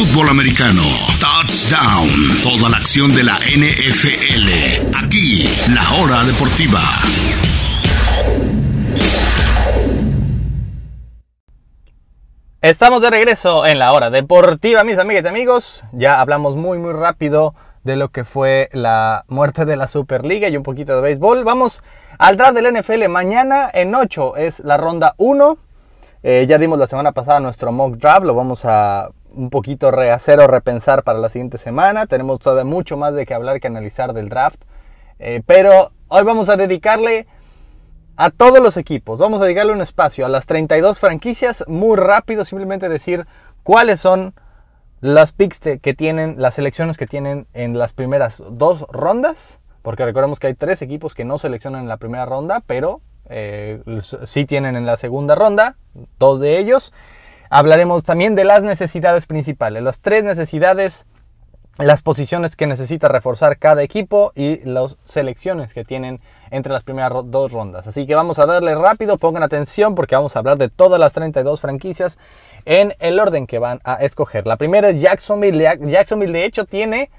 fútbol americano. Touchdown. Toda la acción de la NFL. Aquí, la hora deportiva. Estamos de regreso en la hora deportiva, mis amigas y amigos. Ya hablamos muy, muy rápido de lo que fue la muerte de la Superliga y un poquito de béisbol. Vamos al draft del NFL. Mañana en 8 es la ronda 1. Eh, ya dimos la semana pasada nuestro mock draft. Lo vamos a un poquito rehacer o repensar para la siguiente semana. Tenemos todavía mucho más de que hablar que analizar del draft. Eh, pero hoy vamos a dedicarle a todos los equipos. Vamos a dedicarle un espacio a las 32 franquicias. Muy rápido, simplemente decir cuáles son las picks que tienen, las selecciones que tienen en las primeras dos rondas. Porque recordemos que hay tres equipos que no seleccionan en la primera ronda, pero eh, sí tienen en la segunda ronda, dos de ellos. Hablaremos también de las necesidades principales, las tres necesidades las posiciones que necesita reforzar cada equipo y las selecciones que tienen entre las primeras dos rondas. Así que vamos a darle rápido, pongan atención porque vamos a hablar de todas las 32 franquicias en el orden que van a escoger. La primera es Jacksonville. Jacksonville de hecho tiene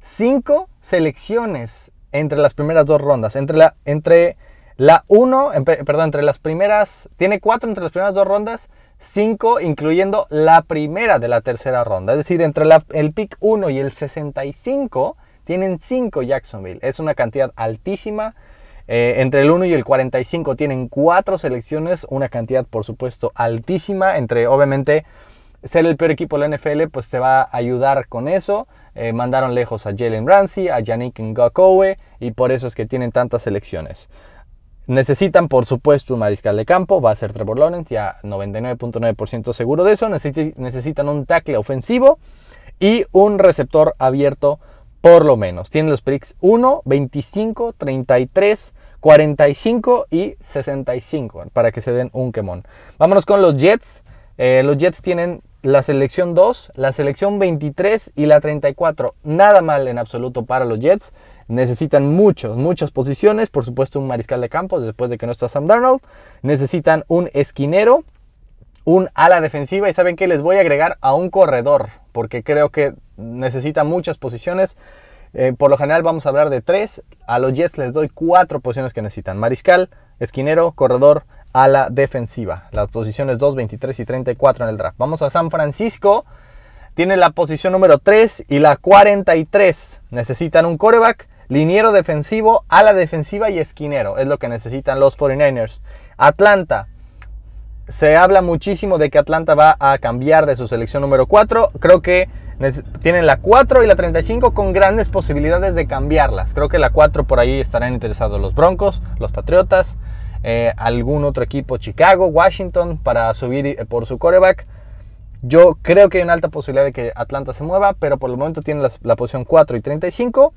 cinco selecciones entre las primeras dos rondas. Entre la, entre la uno, perdón, entre las primeras, tiene cuatro entre las primeras dos rondas 5 incluyendo la primera de la tercera ronda. Es decir, entre el pick 1 y el 65 tienen 5 Jacksonville. Es una cantidad altísima. Eh, entre el 1 y el 45 tienen 4 selecciones, una cantidad por supuesto altísima. Entre obviamente ser el peor equipo de la NFL pues te va a ayudar con eso. Eh, mandaron lejos a Jalen Ramsey, a Yannick Ngakoue y por eso es que tienen tantas selecciones. Necesitan, por supuesto, un mariscal de campo. Va a ser Trevor Lawrence, ya 99.9% seguro de eso. Necesitan un tackle ofensivo y un receptor abierto por lo menos. Tienen los picks 1, 25, 33, 45 y 65 para que se den un quemón. Vámonos con los Jets. Eh, los Jets tienen la selección 2, la selección 23 y la 34. Nada mal en absoluto para los Jets. Necesitan muchos, muchas posiciones. Por supuesto, un mariscal de campo después de que no está Sam Darnold. Necesitan un esquinero, un ala defensiva. Y saben que les voy a agregar a un corredor, porque creo que necesita muchas posiciones. Eh, por lo general vamos a hablar de tres. A los Jets les doy cuatro posiciones que necesitan. Mariscal, esquinero, corredor, ala defensiva. Las posiciones 2, 23 y 34 en el draft. Vamos a San Francisco. Tiene la posición número 3 y la 43. Necesitan un coreback Liniero defensivo, ala defensiva y esquinero. Es lo que necesitan los 49ers. Atlanta. Se habla muchísimo de que Atlanta va a cambiar de su selección número 4. Creo que tienen la 4 y la 35 con grandes posibilidades de cambiarlas. Creo que la 4 por ahí estarán interesados los Broncos, los Patriotas, eh, algún otro equipo, Chicago, Washington, para subir eh, por su coreback. Yo creo que hay una alta posibilidad de que Atlanta se mueva, pero por el momento tiene la posición 4 y 35.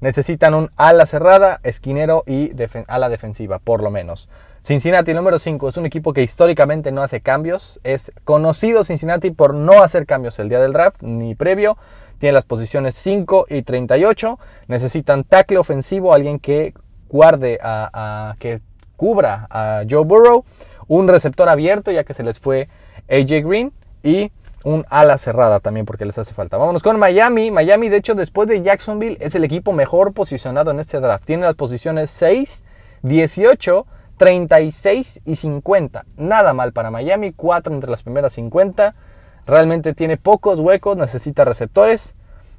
Necesitan un ala cerrada, esquinero y ala defensiva, por lo menos. Cincinnati número 5 es un equipo que históricamente no hace cambios. Es conocido Cincinnati por no hacer cambios el día del draft ni previo. Tiene las posiciones 5 y 38. Necesitan tackle ofensivo, alguien que guarde, a, que cubra a Joe Burrow. Un receptor abierto, ya que se les fue AJ Green. Y un ala cerrada también porque les hace falta. Vámonos con Miami. Miami, de hecho, después de Jacksonville, es el equipo mejor posicionado en este draft. Tiene las posiciones 6, 18, 36 y 50. Nada mal para Miami. 4 entre las primeras 50. Realmente tiene pocos huecos. Necesita receptores.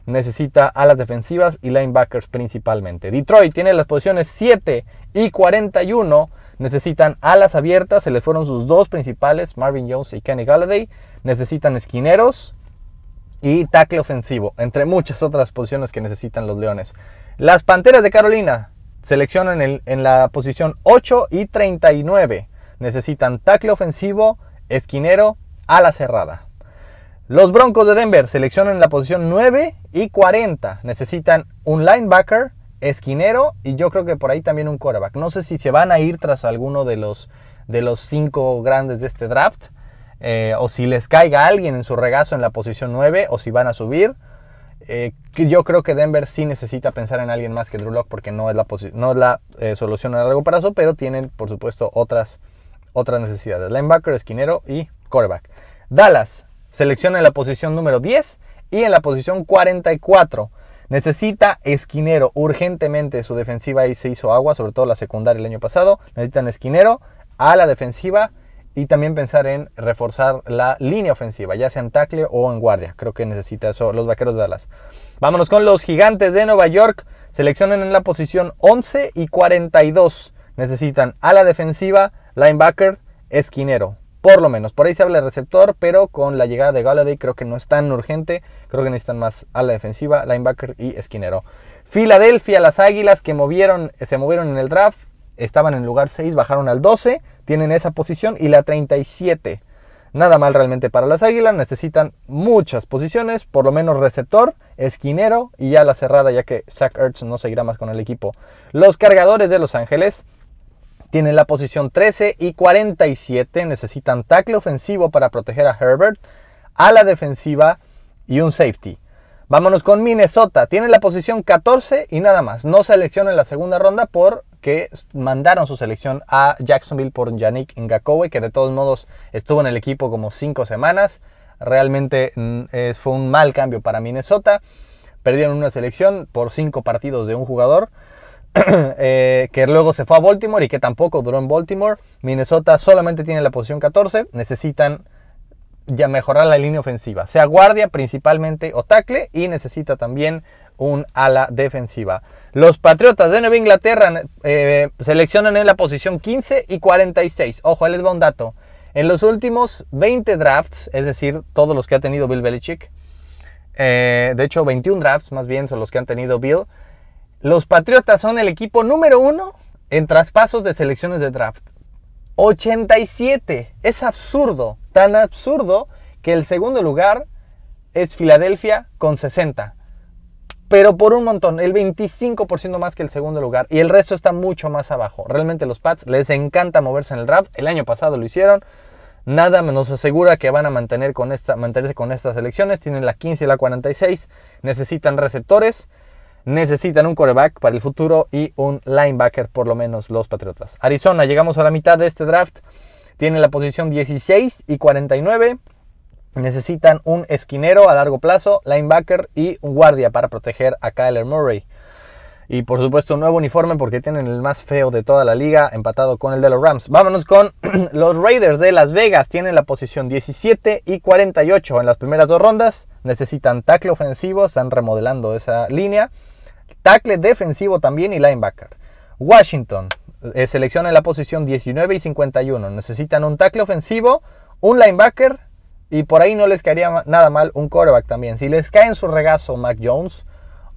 Necesita alas defensivas y linebackers principalmente. Detroit tiene las posiciones 7 y 41 necesitan alas abiertas, se les fueron sus dos principales, Marvin Jones y Kenny Galladay, necesitan esquineros y tackle ofensivo, entre muchas otras posiciones que necesitan los Leones. Las Panteras de Carolina seleccionan en, la posición 8 y 39, necesitan tackle ofensivo, esquinero, ala cerrada. Los Broncos de Denver seleccionan en la posición 9 y 40. Necesitan un linebacker, esquinero y yo creo que por ahí también un quarterback. No sé si se van a ir tras alguno de los, de los cinco grandes de este draft. Eh, o si les caiga alguien en su regazo en la posición 9 o si van a subir. Eh, yo creo que Denver sí necesita pensar en alguien más que Drew Locke porque no es la, no es la eh, solución a largo plazo, pero tienen por supuesto otras, otras necesidades. Linebacker, esquinero y quarterback. Dallas selecciona en la posición número 10 Y en la posición 44 necesita esquinero urgentemente. Su defensiva ahí se hizo agua, sobre todo la secundaria el año pasado. Necesitan esquinero a la defensiva y también pensar en reforzar la línea ofensiva, ya sea en tackle o en guardia. Creo que necesita eso los vaqueros de Dallas. Vámonos con los gigantes de Nueva York. Seleccionan en la posición 11 y 42. Necesitan a la defensiva, linebacker, esquinero. Por lo menos, por ahí se habla de receptor, pero con la llegada de Galladay creo que no es tan urgente. Creo que necesitan más a la defensiva, linebacker y esquinero. Filadelfia, las Águilas que movieron, se movieron en el draft, estaban en lugar 6, bajaron al 12 tienen esa posición y la 37. Nada mal realmente para las Águilas, necesitan muchas posiciones, por lo menos receptor, esquinero y ya la cerrada, ya que Zach Ertz no seguirá más con el equipo. Los cargadores de Los Ángeles tienen la posición 13 y 47, necesitan tackle ofensivo para proteger a Herbert, a la defensiva y un safety. Vámonos con Minnesota. Tienen la posición 14 y nada más. No selecciona en la segunda ronda porque mandaron su selección a Jacksonville por Yannick Ngakoue, que de todos modos estuvo en el equipo como 5 semanas. Realmente mm, fue un mal cambio para Minnesota. Perdieron una selección por 5 partidos de un jugador. Eh, que luego se fue a Baltimore y que tampoco duró en Baltimore. Minnesota solamente tiene la posición 14. Necesitan ya mejorar la línea ofensiva, sea guardia principalmente o tackle y necesita también un ala defensiva. Los Patriotas de Nueva Inglaterra eh, seleccionan en la posición 15 y 46. Ojo, les va un dato. En los últimos 20 drafts, es decir, todos los que ha tenido Bill Belichick, eh, de hecho 21 drafts más bien son los que han tenido Bill, los Patriotas son el equipo número uno en traspasos de selecciones de draft. 87. Es absurdo. Tan absurdo que el segundo lugar es Filadelfia con 60. Pero por un montón, el 25% más que el segundo lugar. Y el resto está mucho más abajo. Realmente los Pats les encanta moverse en el draft. El año pasado lo hicieron. Nada nos asegura que van a mantener con esta, mantenerse con estas elecciones. Tienen la 15 y la 46. Necesitan receptores necesitan un quarterback para el futuro y un linebacker, por lo menos los Patriotas. Arizona, llegamos a la mitad de este draft. Tiene la posición 16 y 49. Necesitan un esquinero a largo plazo, linebacker y un guardia para proteger a Kyler Murray. Y por supuesto un nuevo uniforme porque tienen el más feo de toda la liga, empatado con el de los Rams. Vámonos con los Raiders de Las Vegas. Tienen la posición 17 y 48 en las primeras dos rondas. Necesitan tackle ofensivo, están remodelando esa línea tackle defensivo también y linebacker. Washington eh, selecciona la posición 19 y 51. Necesitan un tackle ofensivo, un linebacker y por ahí no les caería nada mal un quarterback también. Si les cae en su regazo Mac Jones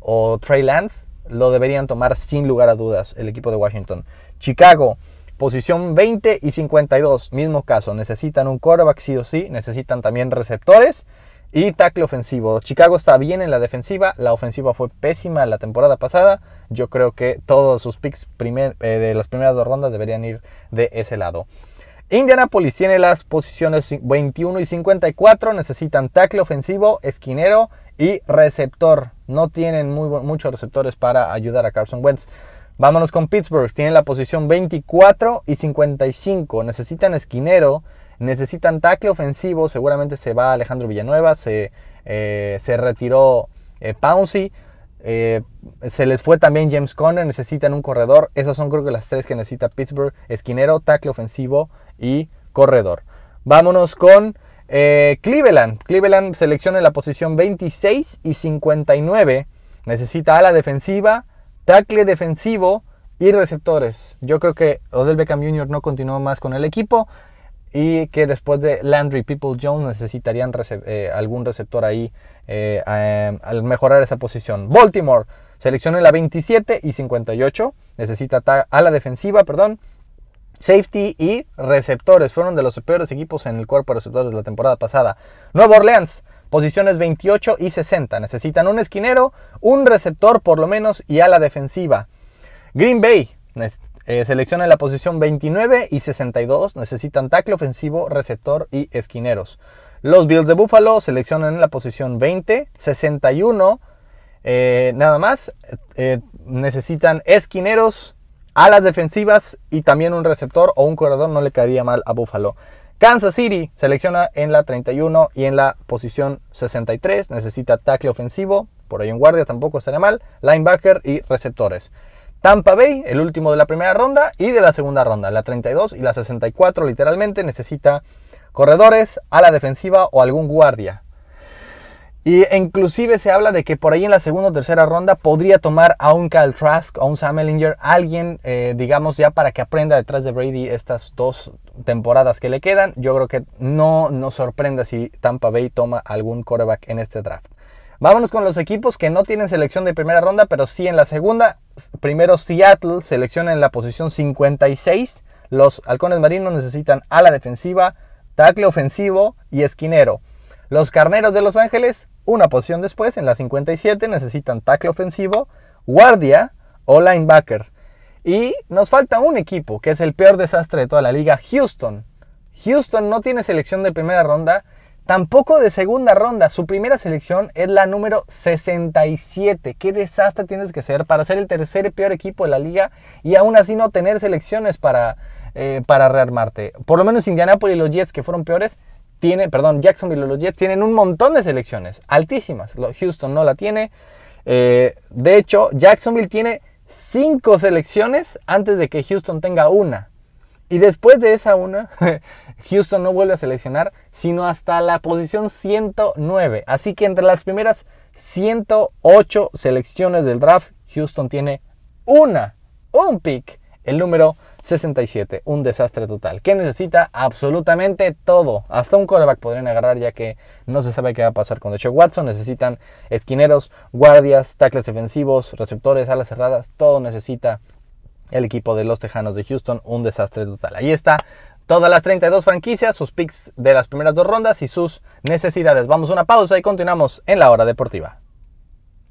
o Trey Lance, lo deberían tomar sin lugar a dudas el equipo de Washington. Chicago, posición 20 y 52, mismo caso. Necesitan un quarterback sí o sí, necesitan también receptores y tackle ofensivo. Chicago está bien en la defensiva. La ofensiva fue pésima la temporada pasada. Yo creo que todos sus picks eh, de las primeras dos rondas deberían ir de ese lado. Indianapolis tiene las posiciones 21 y 54. Necesitan tackle ofensivo, esquinero y receptor. No tienen muy, muchos receptores para ayudar a Carson Wentz. Vámonos con Pittsburgh. Tienen la posición 24 y 55. Necesitan esquinero necesitan tackle ofensivo, seguramente se va Alejandro Villanueva, se, eh, se retiró eh, Pouncy, eh, se les fue también James Conner, necesitan un corredor, esas son creo que las tres que necesita Pittsburgh, esquinero, tackle ofensivo y corredor. Vámonos con Cleveland, Cleveland selecciona la posición 26 y 59, necesita ala defensiva, tackle defensivo, y receptores. Yo creo que Odell Beckham Jr. no continuó más con el equipo y que después de Landry People Jones necesitarían eh, algún receptor ahí eh, al mejorar esa posición. Baltimore selecciona la 27 y 58, necesita a la defensiva, perdón, safety y receptores. Fueron de los peores equipos en el cuerpo de receptores de la temporada pasada. Nueva Orleans, posiciones 28 y 60, necesitan un esquinero, un receptor por lo menos y a la defensiva. Green Bay eh, selecciona la posición 29 y 62. Necesitan tackle ofensivo, receptor y esquineros. Los Bills de Buffalo seleccionan en la posición 20, 61. Eh, nada más. Eh, necesitan esquineros, alas defensivas y también un receptor o un corredor. No le caería mal a Buffalo. Kansas City selecciona en la 31 y en la posición 63. Necesita tackle ofensivo, por ahí en guardia tampoco estaría mal, linebacker y receptores. Tampa Bay, el último de la primera ronda y de la segunda ronda, la 32 y la 64 literalmente necesita corredores, a la defensiva o algún guardia. Y inclusive se habla de que por ahí en la segunda o tercera ronda podría tomar a un Kyle Trask o a un Sam Ellinger, alguien, eh, digamos, ya para que aprenda detrás de Brady estas dos temporadas que le quedan. Yo creo que no nos sorprenda si Tampa Bay toma algún quarterback en este draft. Vámonos con los equipos que no tienen selección de primera ronda, pero sí en la segunda. Primero Seattle selecciona en la posición 56. Los halcones marinos necesitan a la defensiva, tackle ofensivo y esquinero. Los carneros de Los Ángeles, una posición después, en la 57, necesitan tackle ofensivo, guardia o linebacker. Y nos falta un equipo, que es el peor desastre de toda la liga, Houston. Houston no tiene selección de primera ronda Tampoco de segunda ronda. Su primera selección es la número 67. ¿Qué desastre tienes que ser para ser el tercer peor equipo de la liga y aún así no tener selecciones para, eh, para rearmarte? Por lo menos Indianapolis y los Jets, que fueron peores, tiene, perdón, Jacksonville y los Jets tienen un montón de selecciones altísimas. Houston no la tiene. Eh, de hecho, Jacksonville tiene cinco selecciones antes de que Houston tenga una. Y después de esa una, Houston no vuelve a seleccionar, sino hasta la posición 109. Así que entre las primeras 108 selecciones del draft, Houston tiene una, un pick, el número 67. Un desastre total. Que necesita absolutamente todo. Hasta un coreback podrían agarrar ya que no se sabe qué va a pasar con Deshaun Watson. Necesitan esquineros, guardias, tackles defensivos, receptores, alas cerradas. Todo necesita el equipo de los Tejanos de Houston, un desastre total. Ahí está todas las 32 franquicias, sus picks de las primeras dos rondas y sus necesidades. Vamos a una pausa y continuamos en la hora deportiva.